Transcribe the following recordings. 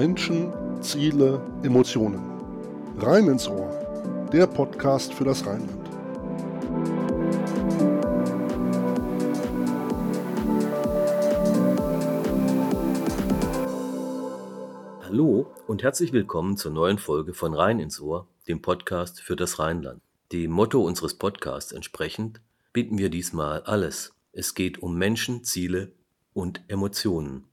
Menschen, Ziele, Emotionen. Rein ins Ohr, der Podcast für das Rheinland. Hallo und herzlich willkommen zur neuen Folge von Rein ins Ohr, dem Podcast für das Rheinland. Dem Motto unseres Podcasts entsprechend bieten wir diesmal alles. Es geht um Menschen, Ziele und Emotionen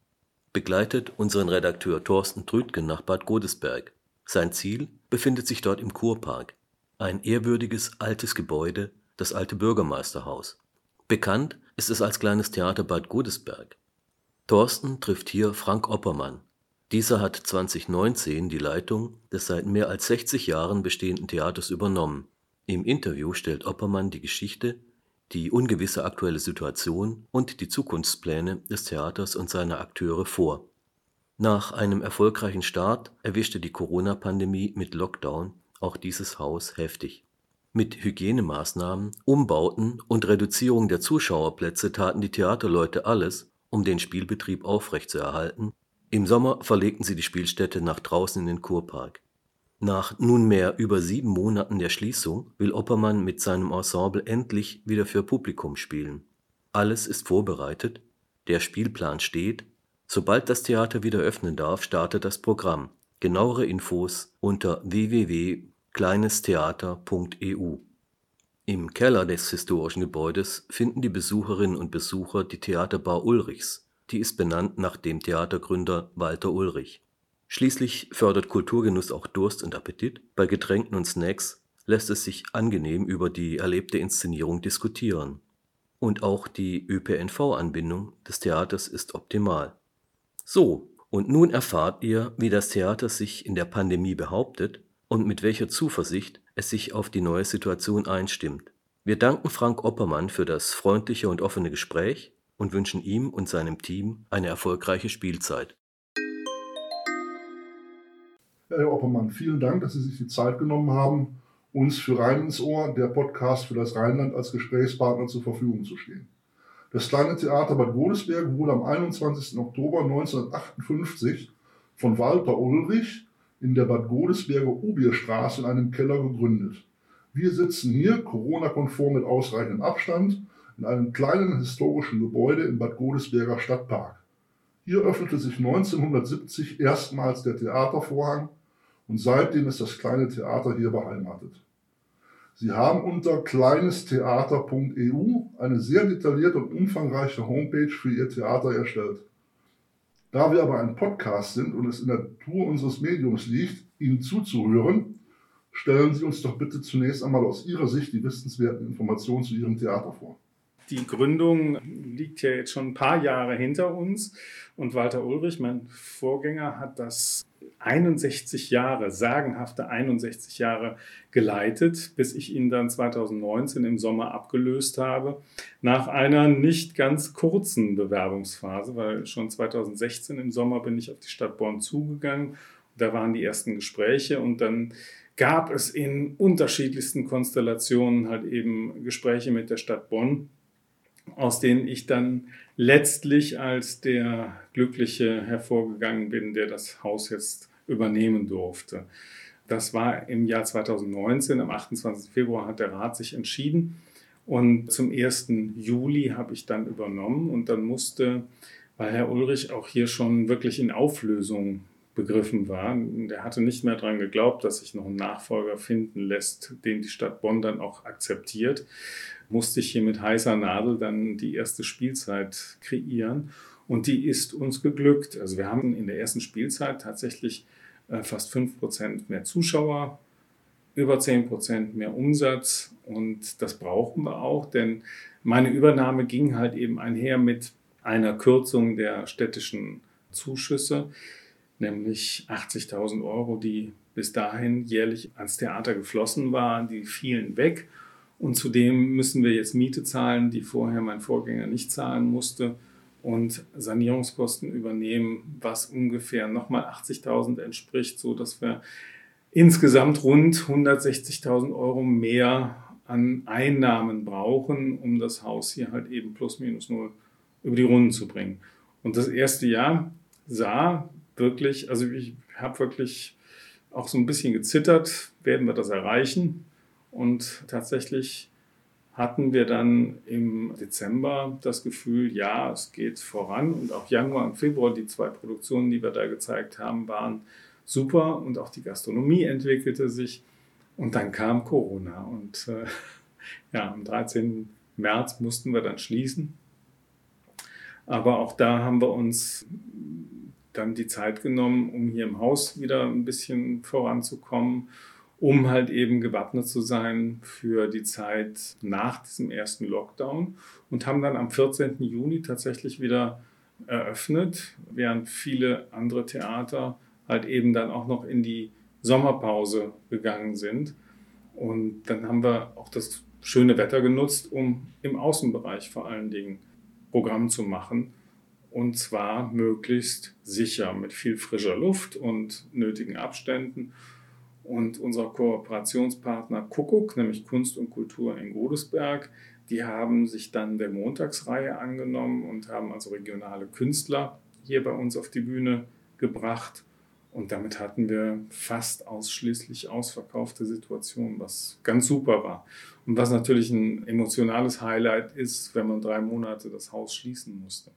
begleitet unseren Redakteur Thorsten Trütgen nach Bad Godesberg. Sein Ziel befindet sich dort im Kurpark, ein ehrwürdiges altes Gebäude, das alte Bürgermeisterhaus. Bekannt ist es als kleines Theater Bad Godesberg. Thorsten trifft hier Frank Oppermann. Dieser hat 2019 die Leitung des seit mehr als 60 Jahren bestehenden Theaters übernommen. Im Interview stellt Oppermann die Geschichte die ungewisse aktuelle Situation und die Zukunftspläne des Theaters und seiner Akteure vor. Nach einem erfolgreichen Start erwischte die Corona-Pandemie mit Lockdown auch dieses Haus heftig. Mit Hygienemaßnahmen, Umbauten und Reduzierung der Zuschauerplätze taten die Theaterleute alles, um den Spielbetrieb aufrechtzuerhalten. Im Sommer verlegten sie die Spielstätte nach draußen in den Kurpark nach nunmehr über sieben Monaten der Schließung will Oppermann mit seinem Ensemble endlich wieder für Publikum spielen. Alles ist vorbereitet, der Spielplan steht, sobald das Theater wieder öffnen darf, startet das Programm. Genauere Infos unter www.kleinestheater.eu. Im Keller des historischen Gebäudes finden die Besucherinnen und Besucher die Theaterbar Ulrichs, die ist benannt nach dem Theatergründer Walter Ulrich Schließlich fördert Kulturgenuss auch Durst und Appetit, bei Getränken und Snacks lässt es sich angenehm über die erlebte Inszenierung diskutieren. Und auch die ÖPNV-Anbindung des Theaters ist optimal. So, und nun erfahrt ihr, wie das Theater sich in der Pandemie behauptet und mit welcher Zuversicht es sich auf die neue Situation einstimmt. Wir danken Frank Oppermann für das freundliche und offene Gespräch und wünschen ihm und seinem Team eine erfolgreiche Spielzeit. Herr Oppermann, vielen Dank, dass Sie sich die Zeit genommen haben, uns für Rhein ins Ohr, der Podcast für das Rheinland, als Gesprächspartner zur Verfügung zu stehen. Das kleine Theater Bad Godesberg wurde am 21. Oktober 1958 von Walter Ulrich in der Bad Godesberger Ubierstraße in einem Keller gegründet. Wir sitzen hier, Corona-konform mit ausreichendem Abstand, in einem kleinen historischen Gebäude im Bad Godesberger Stadtpark. Hier öffnete sich 1970 erstmals der Theatervorhang und seitdem ist das kleine Theater hier beheimatet. Sie haben unter kleinestheater.eu eine sehr detaillierte und umfangreiche Homepage für Ihr Theater erstellt. Da wir aber ein Podcast sind und es in der Natur unseres Mediums liegt, Ihnen zuzuhören, stellen Sie uns doch bitte zunächst einmal aus Ihrer Sicht die wissenswerten Informationen zu Ihrem Theater vor. Die Gründung liegt ja jetzt schon ein paar Jahre hinter uns und Walter Ulrich, mein Vorgänger, hat das 61 Jahre, sagenhafte 61 Jahre geleitet, bis ich ihn dann 2019 im Sommer abgelöst habe, nach einer nicht ganz kurzen Bewerbungsphase, weil schon 2016 im Sommer bin ich auf die Stadt Bonn zugegangen. Da waren die ersten Gespräche und dann gab es in unterschiedlichsten Konstellationen halt eben Gespräche mit der Stadt Bonn aus denen ich dann letztlich als der Glückliche hervorgegangen bin, der das Haus jetzt übernehmen durfte. Das war im Jahr 2019, am 28. Februar hat der Rat sich entschieden und zum 1. Juli habe ich dann übernommen und dann musste, weil Herr Ulrich auch hier schon wirklich in Auflösung begriffen war, der hatte nicht mehr daran geglaubt, dass sich noch ein Nachfolger finden lässt, den die Stadt Bonn dann auch akzeptiert, musste ich hier mit heißer Nadel dann die erste Spielzeit kreieren. Und die ist uns geglückt. Also wir haben in der ersten Spielzeit tatsächlich äh, fast 5% mehr Zuschauer, über 10% mehr Umsatz. Und das brauchen wir auch, denn meine Übernahme ging halt eben einher mit einer Kürzung der städtischen Zuschüsse, nämlich 80.000 Euro, die bis dahin jährlich ans Theater geflossen waren, die fielen weg. Und zudem müssen wir jetzt Miete zahlen, die vorher mein Vorgänger nicht zahlen musste und Sanierungskosten übernehmen, was ungefähr nochmal 80.000 entspricht, so dass wir insgesamt rund 160.000 Euro mehr an Einnahmen brauchen, um das Haus hier halt eben plus minus null über die Runden zu bringen. Und das erste Jahr sah wirklich, also ich habe wirklich auch so ein bisschen gezittert, werden wir das erreichen? Und tatsächlich hatten wir dann im Dezember das Gefühl, ja, es geht voran. Und auch Januar und Februar, die zwei Produktionen, die wir da gezeigt haben, waren super. Und auch die Gastronomie entwickelte sich. Und dann kam Corona. Und äh, ja, am 13. März mussten wir dann schließen. Aber auch da haben wir uns dann die Zeit genommen, um hier im Haus wieder ein bisschen voranzukommen um halt eben gewappnet zu sein für die Zeit nach diesem ersten Lockdown und haben dann am 14. Juni tatsächlich wieder eröffnet, während viele andere Theater halt eben dann auch noch in die Sommerpause gegangen sind. Und dann haben wir auch das schöne Wetter genutzt, um im Außenbereich vor allen Dingen Programm zu machen. Und zwar möglichst sicher, mit viel frischer Luft und nötigen Abständen und unser Kooperationspartner Kuckuck, nämlich Kunst und Kultur in Godesberg, die haben sich dann der Montagsreihe angenommen und haben also regionale Künstler hier bei uns auf die Bühne gebracht. Und damit hatten wir fast ausschließlich ausverkaufte Situationen, was ganz super war. Und was natürlich ein emotionales Highlight ist, wenn man drei Monate das Haus schließen musste.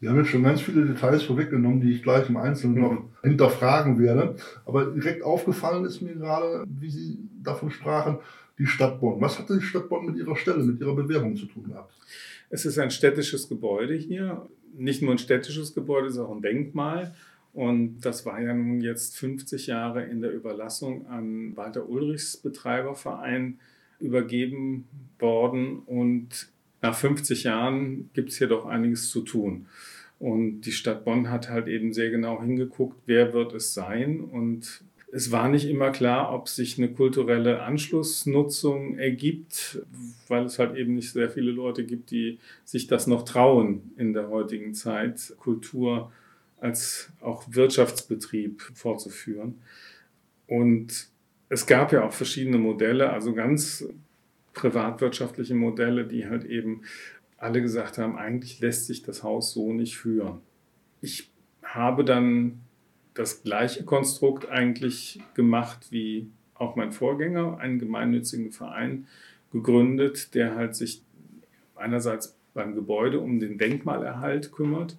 Wir haben jetzt schon ganz viele Details vorweggenommen, die ich gleich im Einzelnen noch hinterfragen werde. Aber direkt aufgefallen ist mir gerade, wie Sie davon sprachen, die Stadt Bonn. Was hatte die Stadt Bonn mit ihrer Stelle, mit ihrer Bewerbung zu tun gehabt? Es ist ein städtisches Gebäude hier. Nicht nur ein städtisches Gebäude, es ist auch ein Denkmal. Und das war ja nun jetzt 50 Jahre in der Überlassung an Walter Ulrichs Betreiberverein übergeben worden. Und nach 50 Jahren gibt es hier doch einiges zu tun. Und die Stadt Bonn hat halt eben sehr genau hingeguckt, wer wird es sein. Und es war nicht immer klar, ob sich eine kulturelle Anschlussnutzung ergibt, weil es halt eben nicht sehr viele Leute gibt, die sich das noch trauen in der heutigen Zeit, Kultur als auch Wirtschaftsbetrieb vorzuführen. Und es gab ja auch verschiedene Modelle, also ganz privatwirtschaftliche Modelle, die halt eben alle gesagt haben, eigentlich lässt sich das Haus so nicht führen. Ich habe dann das gleiche Konstrukt eigentlich gemacht wie auch mein Vorgänger, einen gemeinnützigen Verein gegründet, der halt sich einerseits beim Gebäude um den Denkmalerhalt kümmert,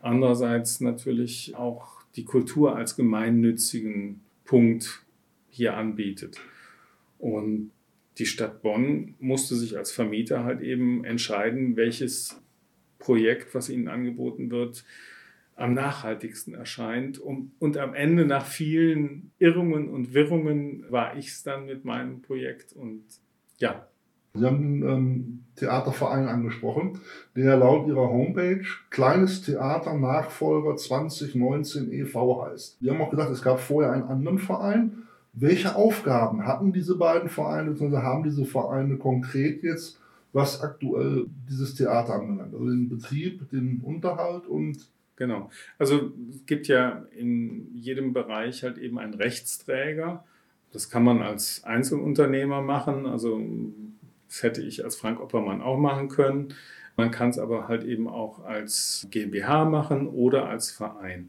andererseits natürlich auch die Kultur als gemeinnützigen Punkt hier anbietet. Und die Stadt Bonn musste sich als Vermieter halt eben entscheiden, welches Projekt, was ihnen angeboten wird, am nachhaltigsten erscheint. Und, am Ende, nach vielen Irrungen und Wirrungen, war ich es dann mit meinem Projekt. Und ja. Sie haben den ähm, Theaterverein angesprochen, der laut Ihrer Homepage Kleines Theater Nachfolger 2019 e.V. heißt. Wir haben auch gesagt, es gab vorher einen anderen Verein, welche Aufgaben hatten diese beiden Vereine, beziehungsweise haben diese Vereine konkret jetzt, was aktuell dieses Theater anbelangt? Also den Betrieb, den Unterhalt und. Genau. Also es gibt ja in jedem Bereich halt eben einen Rechtsträger. Das kann man als Einzelunternehmer machen. Also das hätte ich als Frank Oppermann auch machen können. Man kann es aber halt eben auch als GmbH machen oder als Verein.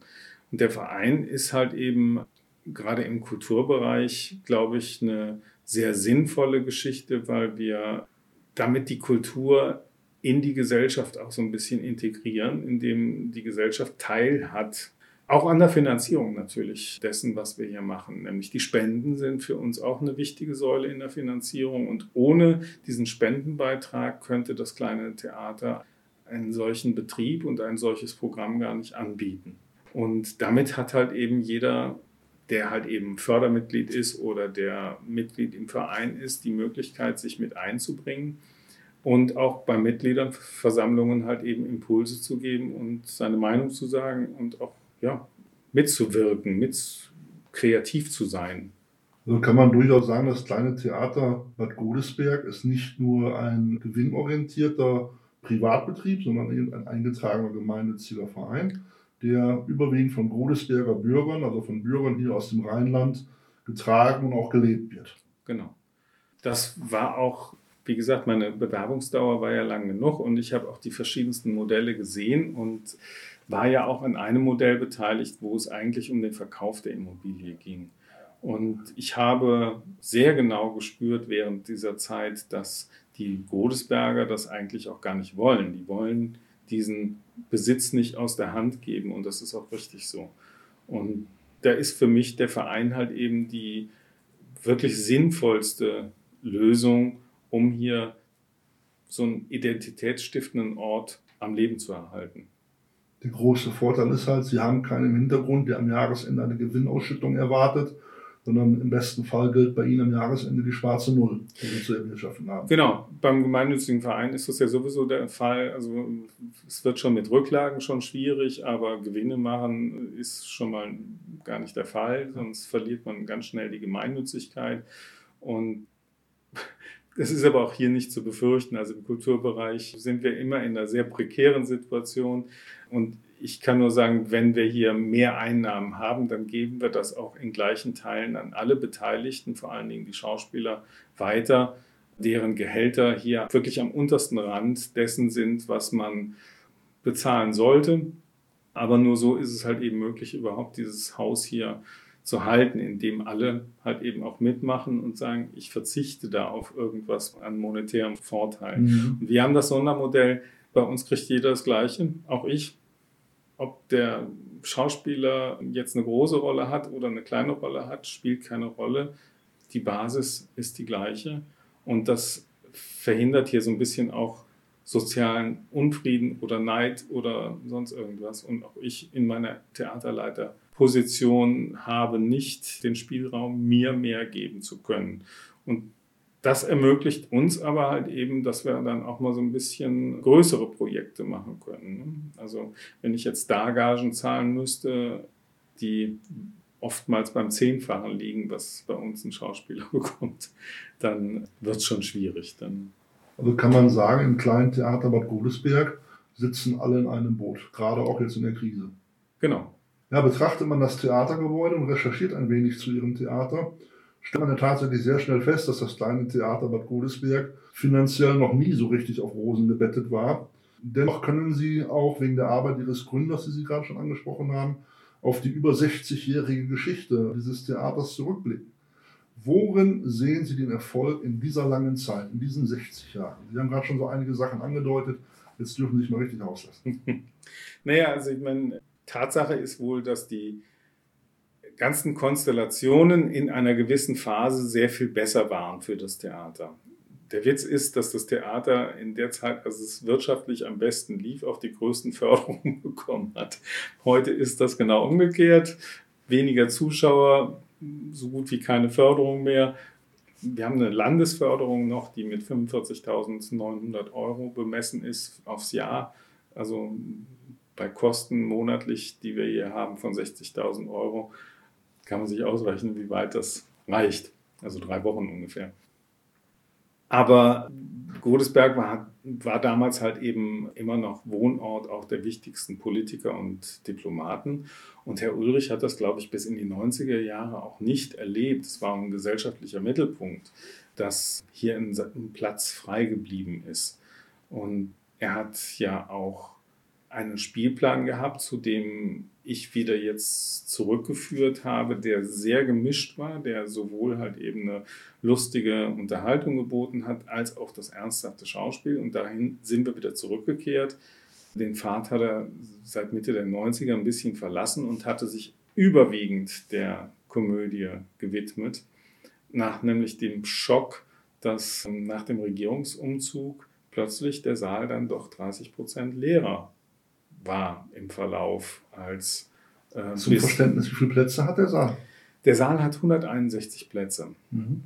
Und der Verein ist halt eben gerade im Kulturbereich, glaube ich, eine sehr sinnvolle Geschichte, weil wir damit die Kultur in die Gesellschaft auch so ein bisschen integrieren, indem die Gesellschaft Teil hat, auch an der Finanzierung natürlich dessen, was wir hier machen. Nämlich die Spenden sind für uns auch eine wichtige Säule in der Finanzierung und ohne diesen Spendenbeitrag könnte das kleine Theater einen solchen Betrieb und ein solches Programm gar nicht anbieten. Und damit hat halt eben jeder der halt eben Fördermitglied ist oder der Mitglied im Verein ist, die Möglichkeit, sich mit einzubringen und auch bei Mitgliederversammlungen halt eben Impulse zu geben und seine Meinung zu sagen und auch ja, mitzuwirken, mit kreativ zu sein. Also kann man durchaus sagen, das kleine Theater Bad Godesberg ist nicht nur ein gewinnorientierter Privatbetrieb, sondern eben ein eingetragener gemeinnütziger Verein der überwiegend von Godesberger Bürgern, also von Bürgern hier aus dem Rheinland, getragen und auch gelebt wird. Genau. Das war auch, wie gesagt, meine Bewerbungsdauer war ja lang genug und ich habe auch die verschiedensten Modelle gesehen und war ja auch an einem Modell beteiligt, wo es eigentlich um den Verkauf der Immobilie ging. Und ich habe sehr genau gespürt während dieser Zeit, dass die Godesberger das eigentlich auch gar nicht wollen. Die wollen diesen Besitz nicht aus der Hand geben und das ist auch richtig so. Und da ist für mich der Verein halt eben die wirklich sinnvollste Lösung, um hier so einen identitätsstiftenden Ort am Leben zu erhalten. Der große Vorteil ist halt, Sie haben keinen im Hintergrund, der am Jahresende eine Gewinnausschüttung erwartet, sondern im besten Fall gilt bei Ihnen am Jahresende die schwarze Null, die Sie zu erwirtschaften haben. Genau, beim gemeinnützigen Verein ist das ja sowieso der Fall. Also es wird schon mit Rücklagen schon schwierig, aber Gewinne machen ist schon mal gar nicht der Fall, sonst verliert man ganz schnell die Gemeinnützigkeit. Und es ist aber auch hier nicht zu befürchten. Also im Kulturbereich sind wir immer in einer sehr prekären Situation. Und ich kann nur sagen, wenn wir hier mehr Einnahmen haben, dann geben wir das auch in gleichen Teilen an alle Beteiligten, vor allen Dingen die Schauspieler, weiter, deren Gehälter hier wirklich am untersten Rand dessen sind, was man bezahlen sollte. Aber nur so ist es halt eben möglich, überhaupt dieses Haus hier zu halten, indem alle halt eben auch mitmachen und sagen, ich verzichte da auf irgendwas an monetärem Vorteil. Mhm. Und wir haben das Sondermodell, bei uns kriegt jeder das Gleiche, auch ich ob der Schauspieler jetzt eine große Rolle hat oder eine kleine Rolle hat, spielt keine Rolle. Die Basis ist die gleiche und das verhindert hier so ein bisschen auch sozialen Unfrieden oder Neid oder sonst irgendwas. Und auch ich in meiner Theaterleiterposition habe nicht den Spielraum, mir mehr geben zu können. Und das ermöglicht uns aber halt eben, dass wir dann auch mal so ein bisschen größere Projekte machen können. Ne? Also wenn ich jetzt da Gagen zahlen müsste, die oftmals beim Zehnfachen liegen, was bei uns ein Schauspieler bekommt, dann wird es schon schwierig. Dann also kann man sagen, im kleinen Theater Bad Godesberg sitzen alle in einem Boot, gerade auch jetzt in der Krise. Genau. Ja, betrachtet man das Theatergebäude und recherchiert ein wenig zu ihrem Theater, man ja tatsächlich sehr schnell fest, dass das kleine Theater Bad Godesberg finanziell noch nie so richtig auf Rosen gebettet war. Dennoch können Sie auch wegen der Arbeit Ihres Gründers, die Sie gerade schon angesprochen haben, auf die über 60-jährige Geschichte dieses Theaters zurückblicken. Worin sehen Sie den Erfolg in dieser langen Zeit, in diesen 60 Jahren? Sie haben gerade schon so einige Sachen angedeutet, jetzt dürfen Sie sich mal richtig auslassen. naja, also ich meine, Tatsache ist wohl, dass die ganzen Konstellationen in einer gewissen Phase sehr viel besser waren für das Theater. Der Witz ist, dass das Theater in der Zeit, als es wirtschaftlich am besten lief, auch die größten Förderungen bekommen hat. Heute ist das genau umgekehrt. Weniger Zuschauer, so gut wie keine Förderung mehr. Wir haben eine Landesförderung noch, die mit 45.900 Euro bemessen ist aufs Jahr. Also bei Kosten monatlich, die wir hier haben von 60.000 Euro, kann man sich ausrechnen, wie weit das reicht. Also drei Wochen ungefähr. Aber Godesberg war, war damals halt eben immer noch Wohnort auch der wichtigsten Politiker und Diplomaten. Und Herr Ulrich hat das, glaube ich, bis in die 90er Jahre auch nicht erlebt. Es war ein gesellschaftlicher Mittelpunkt, dass hier ein, Platz frei geblieben ist. Und er hat ja auch einen Spielplan gehabt, zu dem ich wieder jetzt zurückgeführt habe, der sehr gemischt war, der sowohl halt eben eine lustige Unterhaltung geboten hat, als auch das ernsthafte Schauspiel. Und dahin sind wir wieder zurückgekehrt. Den Pfad hat er seit Mitte der 90er ein bisschen verlassen und hatte sich überwiegend der Komödie gewidmet, nach nämlich dem Schock, dass nach dem Regierungsumzug plötzlich der Saal dann doch 30 Prozent leerer war im Verlauf als. Äh, Zum Verständnis, wie viele Plätze hat der Saal? Der Saal hat 161 Plätze. Mhm.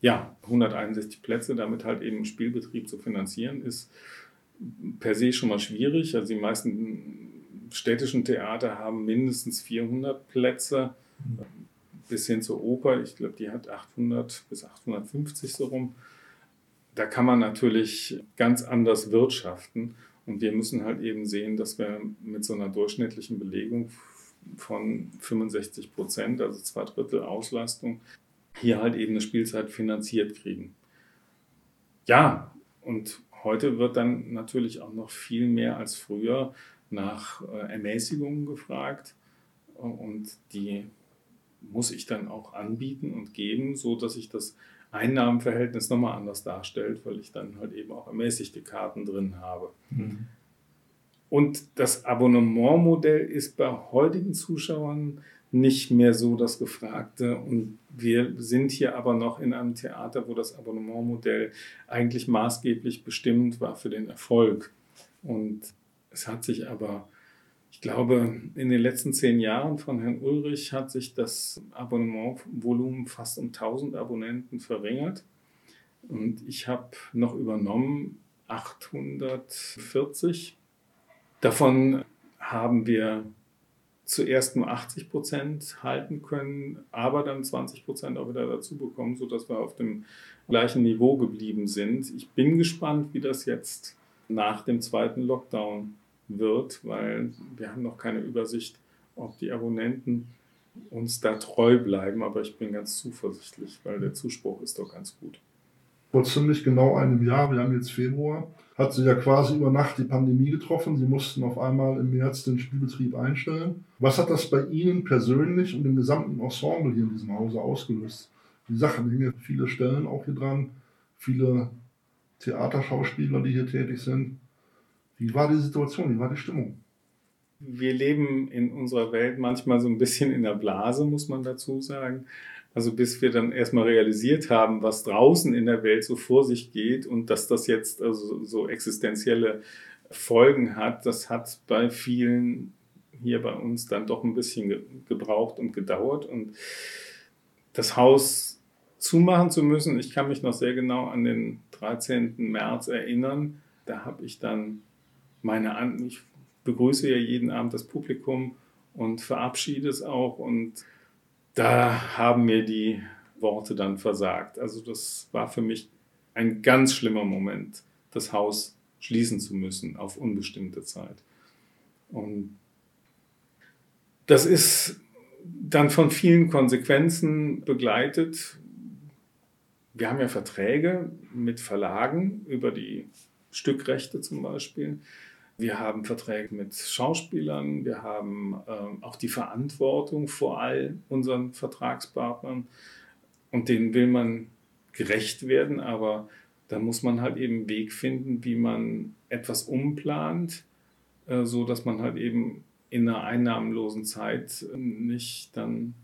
Ja, 161 Plätze, damit halt eben Spielbetrieb zu finanzieren, ist per se schon mal schwierig. Also die meisten städtischen Theater haben mindestens 400 Plätze, mhm. bis hin zur Oper. Ich glaube, die hat 800 bis 850 so rum. Da kann man natürlich ganz anders wirtschaften. Und wir müssen halt eben sehen, dass wir mit so einer durchschnittlichen Belegung von 65 Prozent, also zwei Drittel Auslastung, hier halt eben eine Spielzeit finanziert kriegen. Ja, und heute wird dann natürlich auch noch viel mehr als früher nach äh, Ermäßigungen gefragt und die muss ich dann auch anbieten und geben, so dass sich das Einnahmenverhältnis nochmal anders darstellt, weil ich dann halt eben auch ermäßigte Karten drin habe. Mhm. Und das Abonnementmodell ist bei heutigen Zuschauern nicht mehr so das Gefragte. Und wir sind hier aber noch in einem Theater, wo das Abonnementmodell eigentlich maßgeblich bestimmt war für den Erfolg. Und es hat sich aber, ich glaube, in den letzten zehn Jahren von Herrn Ulrich hat sich das Abonnementvolumen fast um 1000 Abonnenten verringert. Und ich habe noch übernommen 840. Davon haben wir zuerst nur 80 Prozent halten können, aber dann 20 Prozent auch wieder dazu bekommen, sodass wir auf dem gleichen Niveau geblieben sind. Ich bin gespannt, wie das jetzt nach dem zweiten Lockdown wird, weil wir haben noch keine Übersicht, ob die Abonnenten uns da treu bleiben, aber ich bin ganz zuversichtlich, weil der Zuspruch ist doch ganz gut. Vor ziemlich genau einem Jahr, wir haben jetzt Februar, hat sie ja quasi über Nacht die Pandemie getroffen. Sie mussten auf einmal im März den Spielbetrieb einstellen. Was hat das bei Ihnen persönlich und dem gesamten Ensemble hier in diesem Hause ausgelöst? Die Sachen hängen viele Stellen auch hier dran, viele Theaterschauspieler, die hier tätig sind. Wie war die Situation? Wie war die Stimmung? Wir leben in unserer Welt manchmal so ein bisschen in der Blase, muss man dazu sagen. Also bis wir dann erstmal realisiert haben, was draußen in der Welt so vor sich geht und dass das jetzt also so existenzielle Folgen hat, das hat bei vielen hier bei uns dann doch ein bisschen gebraucht und gedauert. Und das Haus zumachen zu müssen, ich kann mich noch sehr genau an den 13. März erinnern. Da habe ich dann meine An ich begrüße ja jeden Abend das Publikum und verabschiede es auch und da haben mir die Worte dann versagt. Also das war für mich ein ganz schlimmer Moment, das Haus schließen zu müssen auf unbestimmte Zeit. Und das ist dann von vielen Konsequenzen begleitet. Wir haben ja Verträge mit Verlagen über die Stückrechte zum Beispiel. Wir haben Verträge mit Schauspielern, wir haben äh, auch die Verantwortung vor all unseren Vertragspartnern und denen will man gerecht werden, aber da muss man halt eben einen Weg finden, wie man etwas umplant, äh, so dass man halt eben in einer einnahmenlosen Zeit nicht dann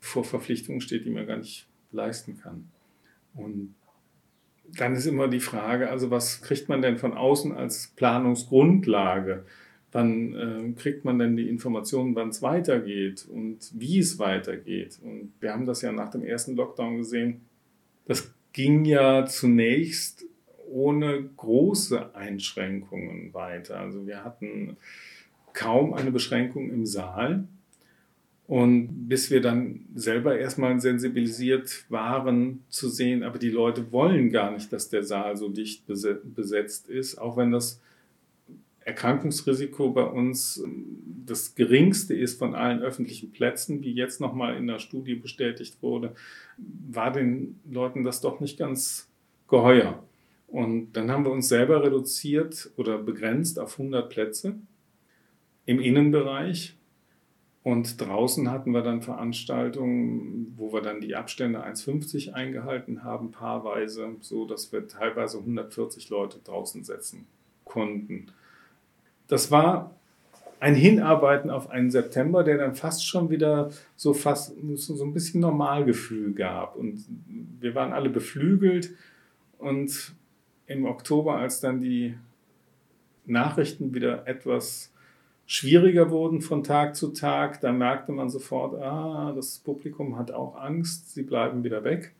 vor Verpflichtungen steht, die man gar nicht leisten kann. Und dann ist immer die Frage, also was kriegt man denn von außen als Planungsgrundlage? Wann äh, kriegt man denn die Informationen, wann es weitergeht und wie es weitergeht? Und wir haben das ja nach dem ersten Lockdown gesehen. Das ging ja zunächst ohne große Einschränkungen weiter. Also wir hatten kaum eine Beschränkung im Saal. Und bis wir dann selber erstmal sensibilisiert waren zu sehen, aber die Leute wollen gar nicht, dass der Saal so dicht besetzt ist, auch wenn das Erkrankungsrisiko bei uns ähm, das geringste ist von allen öffentlichen Plätzen, wie jetzt nochmal in der Studie bestätigt wurde, war den Leuten das doch nicht ganz geheuer. Und dann haben wir uns selber reduziert oder begrenzt auf 100 Plätze im Innenbereich und draußen hatten wir dann Veranstaltungen, wo wir dann die Abstände 1,50 eingehalten haben, paarweise, so dass wir teilweise 140 Leute draußen setzen konnten. Das war ein Hinarbeiten auf einen September, der dann fast schon wieder so fast so ein bisschen Normalgefühl gab. Und wir waren alle beflügelt. Und im Oktober, als dann die Nachrichten wieder etwas schwieriger wurden von Tag zu Tag, da merkte man sofort, ah, das Publikum hat auch Angst, sie bleiben wieder weg.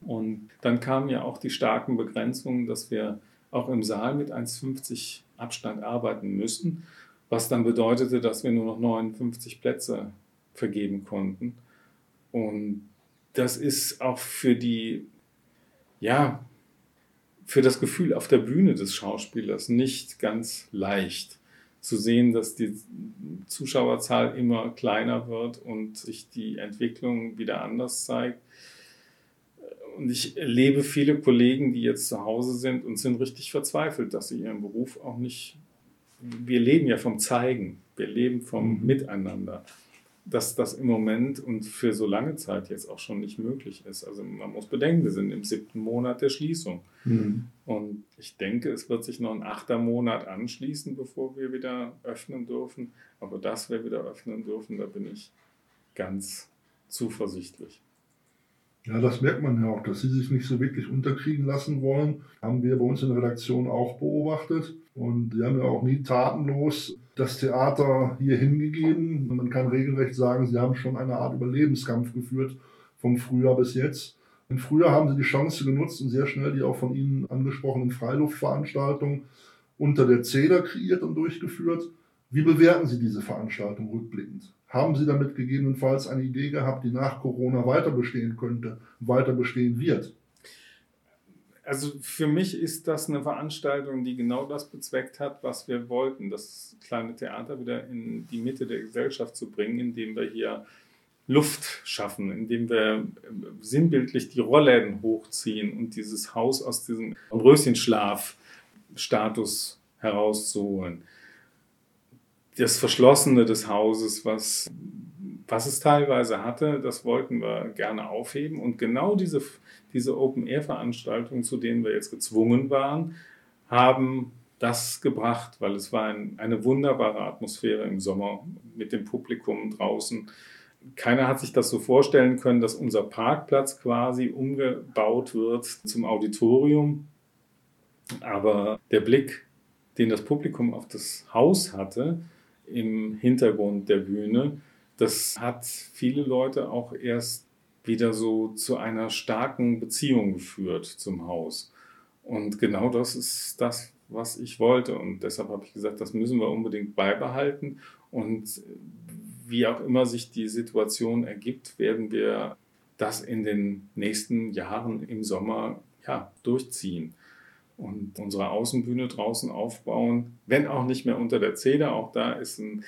Und dann kamen ja auch die starken Begrenzungen, dass wir auch im Saal mit 1,50 Abstand arbeiten müssen, was dann bedeutete, dass wir nur noch 59 Plätze vergeben konnten. Und das ist auch für die, ja, für das Gefühl auf der Bühne des Schauspielers nicht ganz leicht zu sehen, dass die Zuschauerzahl immer kleiner wird und sich die Entwicklung wieder anders zeigt. Und ich erlebe viele Kollegen, die jetzt zu Hause sind und sind richtig verzweifelt, dass sie ihren Beruf auch nicht wir leben ja vom Zeigen, wir leben vom mhm. Miteinander dass das im Moment und für so lange Zeit jetzt auch schon nicht möglich ist. Also man muss bedenken, wir sind im siebten Monat der Schließung. Mhm. Und ich denke, es wird sich noch ein achter Monat anschließen, bevor wir wieder öffnen dürfen. Aber dass wir wieder öffnen dürfen, da bin ich ganz zuversichtlich. Ja, das merkt man ja auch, dass sie sich nicht so wirklich unterkriegen lassen wollen. Haben wir bei uns in der Redaktion auch beobachtet. Und sie haben ja auch nie tatenlos das Theater hier hingegeben. Man kann regelrecht sagen, sie haben schon eine Art Überlebenskampf geführt vom Frühjahr bis jetzt. Im Frühjahr haben sie die Chance genutzt und sehr schnell die auch von Ihnen angesprochenen Freiluftveranstaltungen unter der Zeder kreiert und durchgeführt. Wie bewerten Sie diese Veranstaltung rückblickend? Haben Sie damit gegebenenfalls eine Idee gehabt, die nach Corona weiter bestehen könnte, weiter bestehen wird? Also für mich ist das eine Veranstaltung, die genau das bezweckt hat, was wir wollten, das kleine Theater wieder in die Mitte der Gesellschaft zu bringen, indem wir hier Luft schaffen, indem wir sinnbildlich die Rollläden hochziehen und dieses Haus aus diesem Röschenschlaf-Status herauszuholen. Das Verschlossene des Hauses, was, was es teilweise hatte, das wollten wir gerne aufheben. Und genau diese diese Open-Air-Veranstaltungen, zu denen wir jetzt gezwungen waren, haben das gebracht, weil es war ein, eine wunderbare Atmosphäre im Sommer mit dem Publikum draußen. Keiner hat sich das so vorstellen können, dass unser Parkplatz quasi umgebaut wird zum Auditorium. Aber der Blick, den das Publikum auf das Haus hatte, im Hintergrund der Bühne, das hat viele Leute auch erst wieder so zu einer starken Beziehung geführt zum Haus. Und genau das ist das, was ich wollte. Und deshalb habe ich gesagt, das müssen wir unbedingt beibehalten. Und wie auch immer sich die Situation ergibt, werden wir das in den nächsten Jahren im Sommer ja, durchziehen und unsere Außenbühne draußen aufbauen, wenn auch nicht mehr unter der Zeder. Auch da ist ein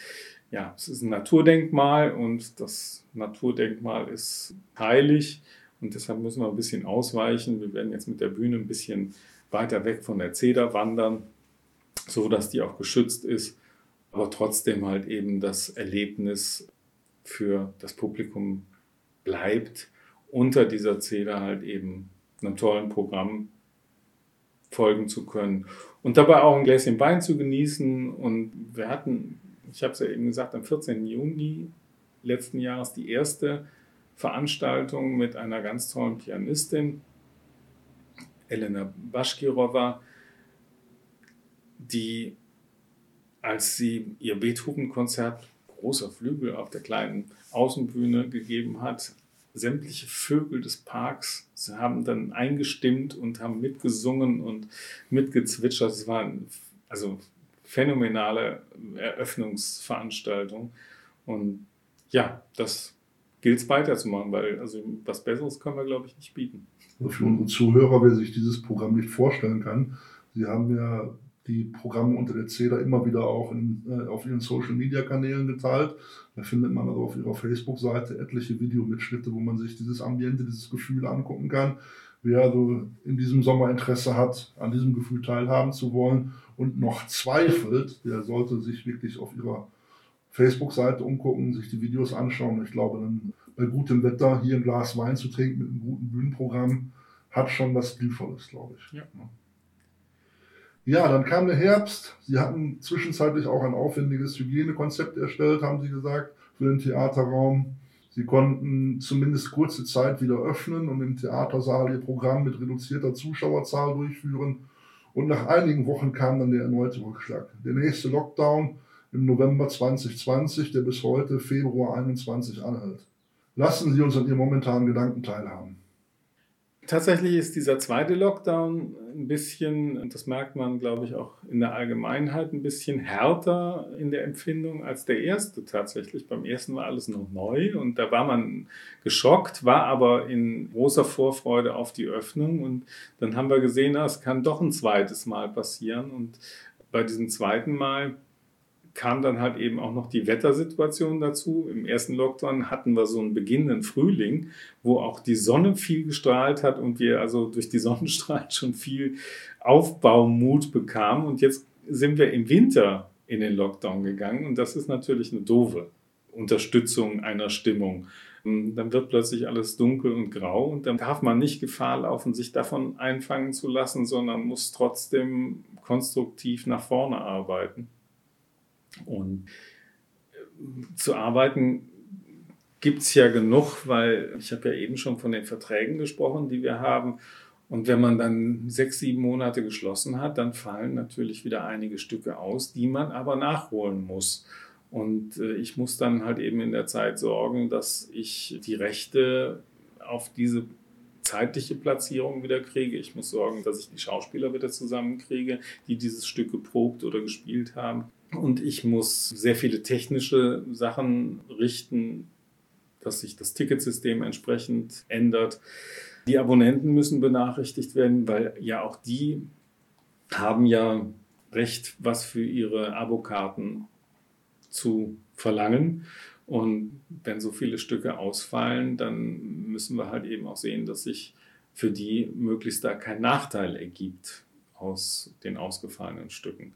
ja, es ist ein Naturdenkmal und das Naturdenkmal ist heilig und deshalb müssen wir ein bisschen ausweichen. Wir werden jetzt mit der Bühne ein bisschen weiter weg von der Zeder wandern, so dass die auch geschützt ist, aber trotzdem halt eben das Erlebnis für das Publikum bleibt, unter dieser Zeder halt eben einem tollen Programm folgen zu können und dabei auch ein Gläschen Wein zu genießen. Und wir hatten ich habe es ja eben gesagt, am 14. Juni letzten Jahres die erste Veranstaltung mit einer ganz tollen Pianistin, Elena Baschkirova, die, als sie ihr Beethoven-Konzert, großer Flügel auf der kleinen Außenbühne gegeben hat, sämtliche Vögel des Parks haben dann eingestimmt und haben mitgesungen und mitgezwitschert. Es war also phänomenale Eröffnungsveranstaltung. Und ja, das gilt es weiterzumachen, weil also was Besseres können wir, glaube ich, nicht bieten. für unsere Zuhörer, wer sich dieses Programm nicht vorstellen kann, Sie haben ja die Programme unter der CEDA immer wieder auch in, äh, auf ihren Social Media Kanälen geteilt. Da findet man also auf ihrer Facebook-Seite etliche Videomitschnitte, wo man sich dieses Ambiente, dieses Gefühl angucken kann. Wer also in diesem Sommer Interesse hat, an diesem Gefühl teilhaben zu wollen und noch zweifelt, der sollte sich wirklich auf ihrer Facebook-Seite umgucken, sich die Videos anschauen. Ich glaube, dann bei gutem Wetter hier ein Glas Wein zu trinken mit einem guten Bühnenprogramm hat schon was Stilvolles, glaube ich. Ja. ja, dann kam der Herbst. Sie hatten zwischenzeitlich auch ein aufwendiges Hygienekonzept erstellt, haben Sie gesagt, für den Theaterraum. Sie konnten zumindest kurze Zeit wieder öffnen und im Theatersaal ihr Programm mit reduzierter Zuschauerzahl durchführen. Und nach einigen Wochen kam dann der erneute Rückschlag. Der nächste Lockdown im November 2020, der bis heute Februar 2021 anhält. Lassen Sie uns an Ihren momentanen Gedanken teilhaben. Tatsächlich ist dieser zweite Lockdown ein bisschen, das merkt man, glaube ich, auch in der Allgemeinheit, ein bisschen härter in der Empfindung als der erste tatsächlich. Beim ersten war alles noch neu und da war man geschockt, war aber in großer Vorfreude auf die Öffnung und dann haben wir gesehen, es kann doch ein zweites Mal passieren und bei diesem zweiten Mal kam dann halt eben auch noch die Wettersituation dazu. Im ersten Lockdown hatten wir so einen beginnenden Frühling, wo auch die Sonne viel gestrahlt hat und wir also durch die Sonnenstrahlen schon viel Aufbaumut bekamen. Und jetzt sind wir im Winter in den Lockdown gegangen. Und das ist natürlich eine doofe Unterstützung einer Stimmung. Dann wird plötzlich alles dunkel und grau und dann darf man nicht Gefahr laufen, sich davon einfangen zu lassen, sondern muss trotzdem konstruktiv nach vorne arbeiten. Und äh, zu arbeiten gibt es ja genug, weil ich habe ja eben schon von den Verträgen gesprochen, die wir haben. Und wenn man dann sechs, sieben Monate geschlossen hat, dann fallen natürlich wieder einige Stücke aus, die man aber nachholen muss. Und äh, ich muss dann halt eben in der Zeit sorgen, dass ich die Rechte auf diese zeitliche Platzierung wieder kriege. Ich muss sorgen, dass ich die Schauspieler wieder zusammenkriege, die dieses Stück geprobt oder gespielt haben. Und ich muss sehr viele technische Sachen richten, dass sich das Ticketsystem entsprechend ändert. Die Abonnenten müssen benachrichtigt werden, weil ja auch die haben ja Recht, was für ihre Abokarten zu verlangen. Und wenn so viele Stücke ausfallen, dann müssen wir halt eben auch sehen, dass sich für die möglichst da kein Nachteil ergibt aus den ausgefallenen Stücken.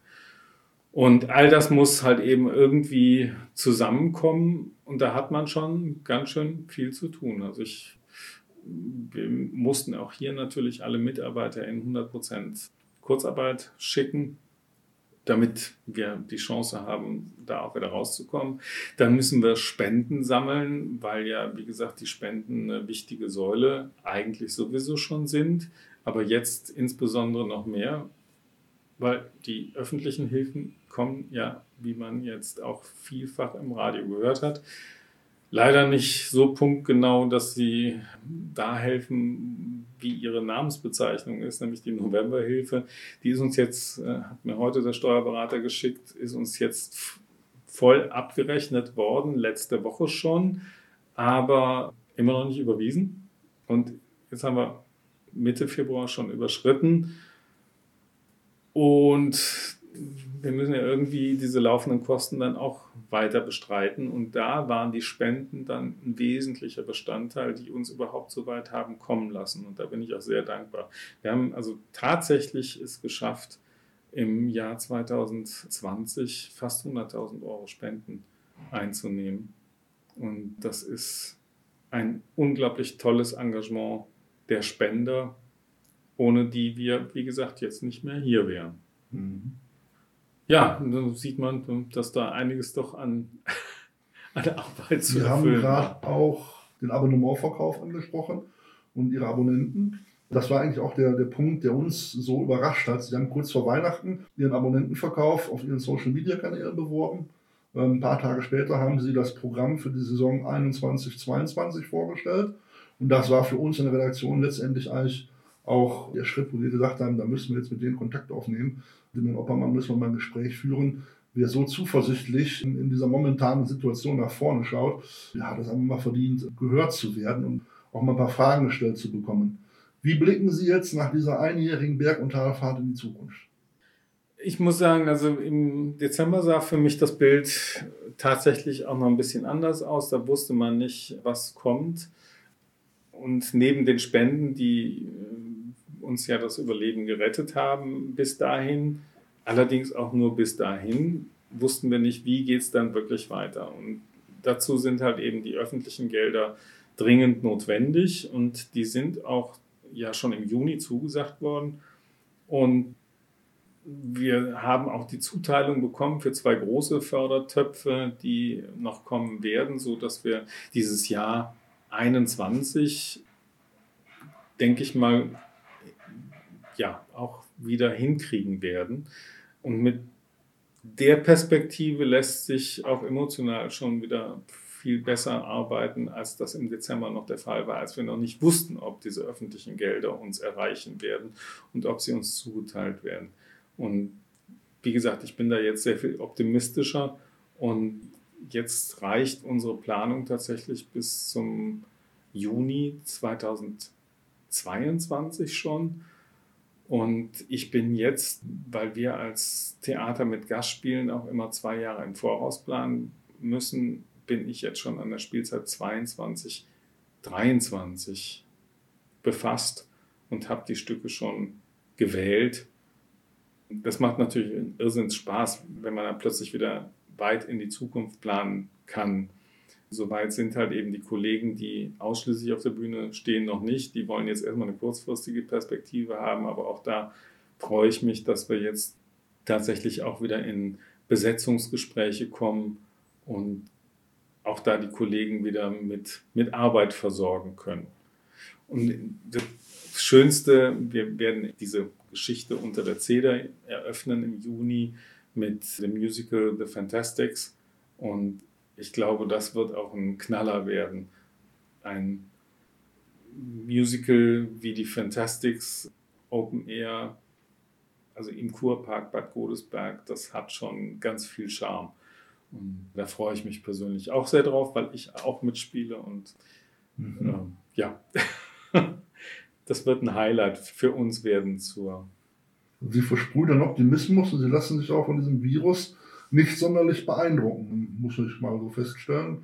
Und all das muss halt eben irgendwie zusammenkommen und da hat man schon ganz schön viel zu tun. Also ich, wir mussten auch hier natürlich alle Mitarbeiter in 100% Kurzarbeit schicken, damit wir die Chance haben, da auch wieder rauszukommen. Dann müssen wir Spenden sammeln, weil ja, wie gesagt, die Spenden eine wichtige Säule eigentlich sowieso schon sind, aber jetzt insbesondere noch mehr, weil die öffentlichen Hilfen kommen ja, wie man jetzt auch vielfach im Radio gehört hat, leider nicht so punktgenau, dass sie da helfen, wie ihre Namensbezeichnung ist, nämlich die Novemberhilfe. Die ist uns jetzt, äh, hat mir heute der Steuerberater geschickt, ist uns jetzt voll abgerechnet worden, letzte Woche schon, aber immer noch nicht überwiesen. Und jetzt haben wir Mitte Februar schon überschritten. Und wir müssen ja irgendwie diese laufenden Kosten dann auch weiter bestreiten. Und da waren die Spenden dann ein wesentlicher Bestandteil, die uns überhaupt so weit haben kommen lassen. Und da bin ich auch sehr dankbar. Wir haben also tatsächlich es geschafft, im Jahr 2020 fast 100.000 Euro Spenden einzunehmen. Und das ist ein unglaublich tolles Engagement der Spender, ohne die wir, wie gesagt, jetzt nicht mehr hier wären. Mhm. Ja, dann sieht man, dass da einiges doch an, an Arbeit zu Wir haben gerade auch den Abonnementverkauf angesprochen und ihre Abonnenten. Das war eigentlich auch der, der Punkt, der uns so überrascht hat. Sie haben kurz vor Weihnachten ihren Abonnentenverkauf auf ihren Social-Media-Kanälen beworben. Ähm, ein paar Tage später haben sie das Programm für die Saison 21-22 vorgestellt. Und das war für uns in der Redaktion letztendlich eigentlich auch der Schritt, wo wir gesagt haben, da müssen wir jetzt mit denen Kontakt aufnehmen. Mit dem Oppermann müssen wir mal ein Gespräch führen, wer so zuversichtlich in, dieser momentanen Situation nach vorne schaut, ja, das haben wir mal verdient, gehört zu werden und auch mal ein paar Fragen gestellt zu bekommen. Wie blicken Sie jetzt nach dieser einjährigen Berg- und Talfahrt in die Zukunft? Ich muss sagen, also im Dezember sah für mich das Bild tatsächlich auch noch ein bisschen anders aus. Da wusste man nicht, was kommt. Und neben den Spenden, die uns ja das Überleben gerettet haben bis dahin. Allerdings auch nur bis dahin wussten wir nicht, wie geht es dann wirklich weiter. Und dazu sind halt eben die öffentlichen Gelder dringend notwendig und die sind auch ja schon im Juni zugesagt worden. Und wir haben auch die Zuteilung bekommen für zwei große Fördertöpfe, die noch kommen werden, sodass wir dieses Jahr 21, denke ich mal, ja auch wieder hinkriegen werden. Und mit der Perspektive lässt sich auch emotional schon wieder viel besser arbeiten, als das im Dezember noch der Fall war, als wir noch nicht wussten, ob diese öffentlichen Gelder uns erreichen werden und ob sie uns zugeteilt werden. Und wie gesagt, ich bin da jetzt sehr viel optimistischer und jetzt reicht unsere Planung tatsächlich bis zum Juni 2022 schon. Und ich bin jetzt, weil wir als Theater mit Gastspielen auch immer zwei Jahre im Voraus planen müssen, bin ich jetzt schon an der Spielzeit 22, 23 befasst und habe die Stücke schon gewählt. das macht natürlich einen Irrsinns Spaß, wenn man dann plötzlich wieder weit in die Zukunft planen kann. Soweit sind halt eben die Kollegen, die ausschließlich auf der Bühne stehen, noch nicht. Die wollen jetzt erstmal eine kurzfristige Perspektive haben, aber auch da freue ich mich, dass wir jetzt tatsächlich auch wieder in Besetzungsgespräche kommen und auch da die Kollegen wieder mit, mit Arbeit versorgen können. Und das Schönste, wir werden diese Geschichte unter der Zeder eröffnen im Juni mit dem Musical The Fantastics. Und ich glaube, das wird auch ein Knaller werden. Ein Musical wie die Fantastics Open Air, also im Kurpark Bad Godesberg, das hat schon ganz viel Charme. Und da freue ich mich persönlich auch sehr drauf, weil ich auch mitspiele und mhm. äh, ja, das wird ein Highlight für uns werden zur. Sie versprühen Optimismus und sie lassen sich auch von diesem Virus nicht sonderlich beeindrucken, muss ich mal so feststellen.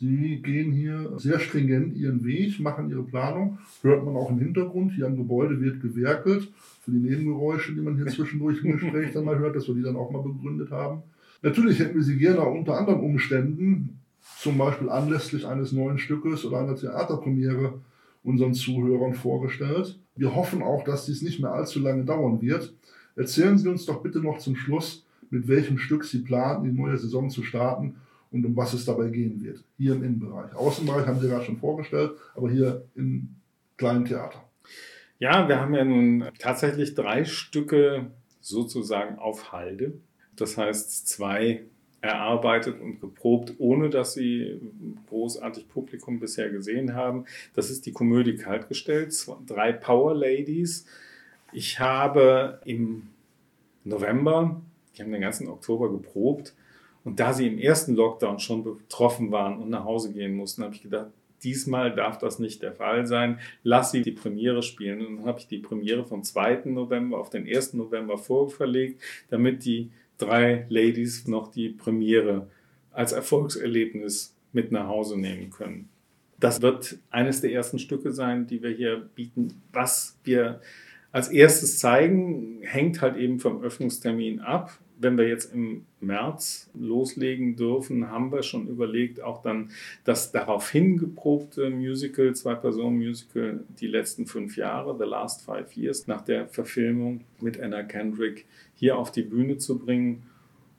Sie gehen hier sehr stringent ihren Weg, machen ihre Planung. Hört man auch im Hintergrund. Hier am Gebäude wird gewerkelt. Für die Nebengeräusche, die man hier zwischendurch im Gespräch dann mal hört, dass wir die dann auch mal begründet haben. Natürlich hätten wir sie gerne unter anderen Umständen, zum Beispiel anlässlich eines neuen Stückes oder einer Theaterpremiere, unseren Zuhörern vorgestellt. Wir hoffen auch, dass dies nicht mehr allzu lange dauern wird. Erzählen Sie uns doch bitte noch zum Schluss, mit welchem Stück Sie planen, die neue Saison zu starten und um was es dabei gehen wird. Hier im Innenbereich. Außenbereich haben Sie gerade schon vorgestellt, aber hier im kleinen Theater. Ja, wir haben ja nun tatsächlich drei Stücke sozusagen auf Halde. Das heißt, zwei erarbeitet und geprobt, ohne dass sie großartig Publikum bisher gesehen haben. Das ist die Komödie kaltgestellt, drei Power Ladies. Ich habe im November, die haben den ganzen Oktober geprobt, und da sie im ersten Lockdown schon betroffen waren und nach Hause gehen mussten, habe ich gedacht, diesmal darf das nicht der Fall sein. Lass sie die Premiere spielen. Und dann habe ich die Premiere vom 2. November auf den 1. November vorverlegt, damit die drei Ladies noch die Premiere als Erfolgserlebnis mit nach Hause nehmen können. Das wird eines der ersten Stücke sein, die wir hier bieten. Was wir als erstes zeigen, hängt halt eben vom Öffnungstermin ab wenn wir jetzt im März loslegen dürfen, haben wir schon überlegt, auch dann das darauf hingeprobte Musical, Zwei-Personen-Musical, die letzten fünf Jahre, The Last Five Years, nach der Verfilmung mit Anna Kendrick hier auf die Bühne zu bringen.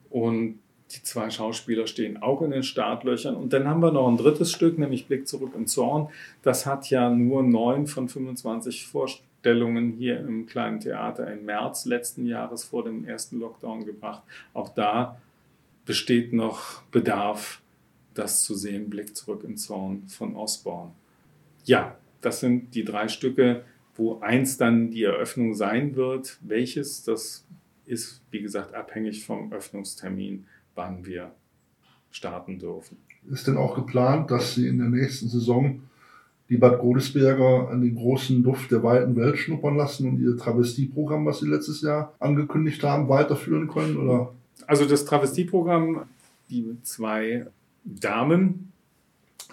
Und die zwei Schauspieler stehen auch in den Startlöchern. Und dann haben wir noch ein drittes Stück, nämlich Blick zurück im Zorn. Das hat ja nur neun von 25 Vorstellungen Vorstellungen hier im kleinen Theater im März letzten Jahres vor dem ersten Lockdown gebracht. Auch da besteht noch Bedarf, das zu sehen. Blick zurück im Zorn von Osborne. Ja, das sind die drei Stücke, wo eins dann die Eröffnung sein wird. Welches, das ist, wie gesagt, abhängig vom Öffnungstermin, wann wir starten dürfen. Ist denn auch geplant, dass Sie in der nächsten Saison die Bad Godesberger an den großen Duft der weiten Welt schnuppern lassen und ihr Travestieprogramm, was sie letztes Jahr angekündigt haben, weiterführen können? Oder? Also das Travestieprogramm, die zwei Damen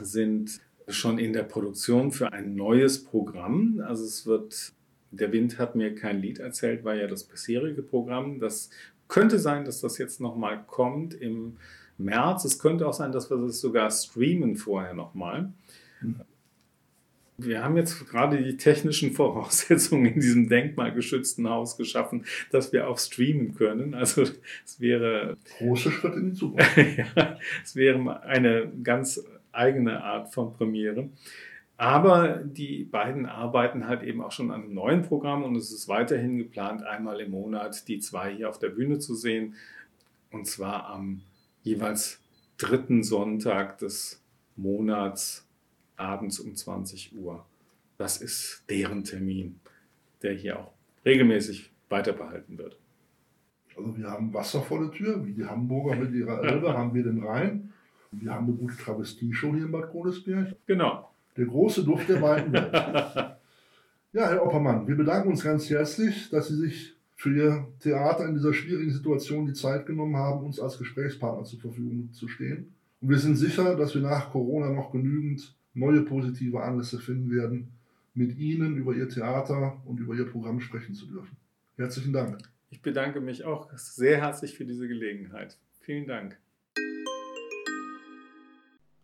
sind schon in der Produktion für ein neues Programm. Also es wird, der Wind hat mir kein Lied erzählt, war ja das bisherige Programm. Das könnte sein, dass das jetzt nochmal kommt im März. Es könnte auch sein, dass wir das sogar streamen vorher nochmal. Mhm. Wir haben jetzt gerade die technischen Voraussetzungen in diesem denkmalgeschützten Haus geschaffen, dass wir auch streamen können. Also es wäre große Schritt in die Zukunft. ja, es wäre eine ganz eigene Art von Premiere. Aber die beiden arbeiten halt eben auch schon an einem neuen Programm und es ist weiterhin geplant, einmal im Monat die zwei hier auf der Bühne zu sehen. Und zwar am jeweils dritten Sonntag des Monats abends um 20 Uhr. Das ist deren Termin, der hier auch regelmäßig weiterbehalten wird. Also wir haben Wasser vor der Tür, wie die Hamburger mit ihrer Elbe haben wir den Rhein. Wir haben eine gute Travestie-Show hier in Bad Godesberg. Genau. Der große Duft der beiden Welt. ja, Herr Oppermann, wir bedanken uns ganz herzlich, dass Sie sich für Ihr Theater in dieser schwierigen Situation die Zeit genommen haben, uns als Gesprächspartner zur Verfügung zu stehen. Und wir sind sicher, dass wir nach Corona noch genügend neue positive Anlässe finden werden, mit Ihnen über Ihr Theater und über Ihr Programm sprechen zu dürfen. Herzlichen Dank. Ich bedanke mich auch sehr herzlich für diese Gelegenheit. Vielen Dank.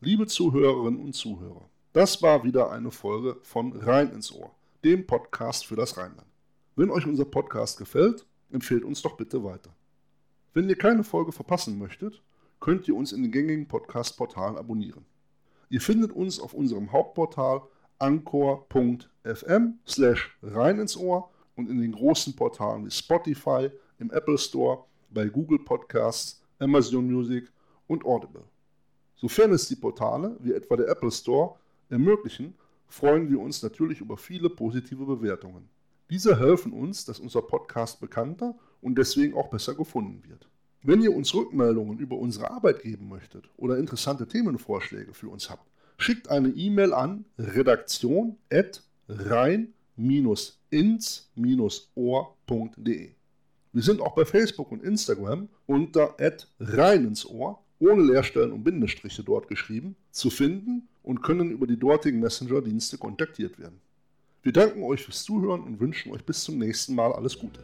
Liebe Zuhörerinnen und Zuhörer, das war wieder eine Folge von Rein ins Ohr, dem Podcast für das Rheinland. Wenn euch unser Podcast gefällt, empfehlt uns doch bitte weiter. Wenn ihr keine Folge verpassen möchtet, könnt ihr uns in den gängigen Podcast-Portalen abonnieren. Ihr findet uns auf unserem Hauptportal anchor.fm slash rein ins Ohr und in den großen Portalen wie Spotify, im Apple Store, bei Google Podcasts, Amazon Music und Audible. Sofern es die Portale, wie etwa der Apple Store, ermöglichen, freuen wir uns natürlich über viele positive Bewertungen. Diese helfen uns, dass unser Podcast bekannter und deswegen auch besser gefunden wird. Wenn ihr uns Rückmeldungen über unsere Arbeit geben möchtet oder interessante Themenvorschläge für uns habt, schickt eine E-Mail an redaktion.rein-ins-ohr.de. Wir sind auch bei Facebook und Instagram unter @reininsohr ohne Leerstellen und Bindestriche dort geschrieben, zu finden und können über die dortigen Messenger-Dienste kontaktiert werden. Wir danken euch fürs Zuhören und wünschen euch bis zum nächsten Mal alles Gute.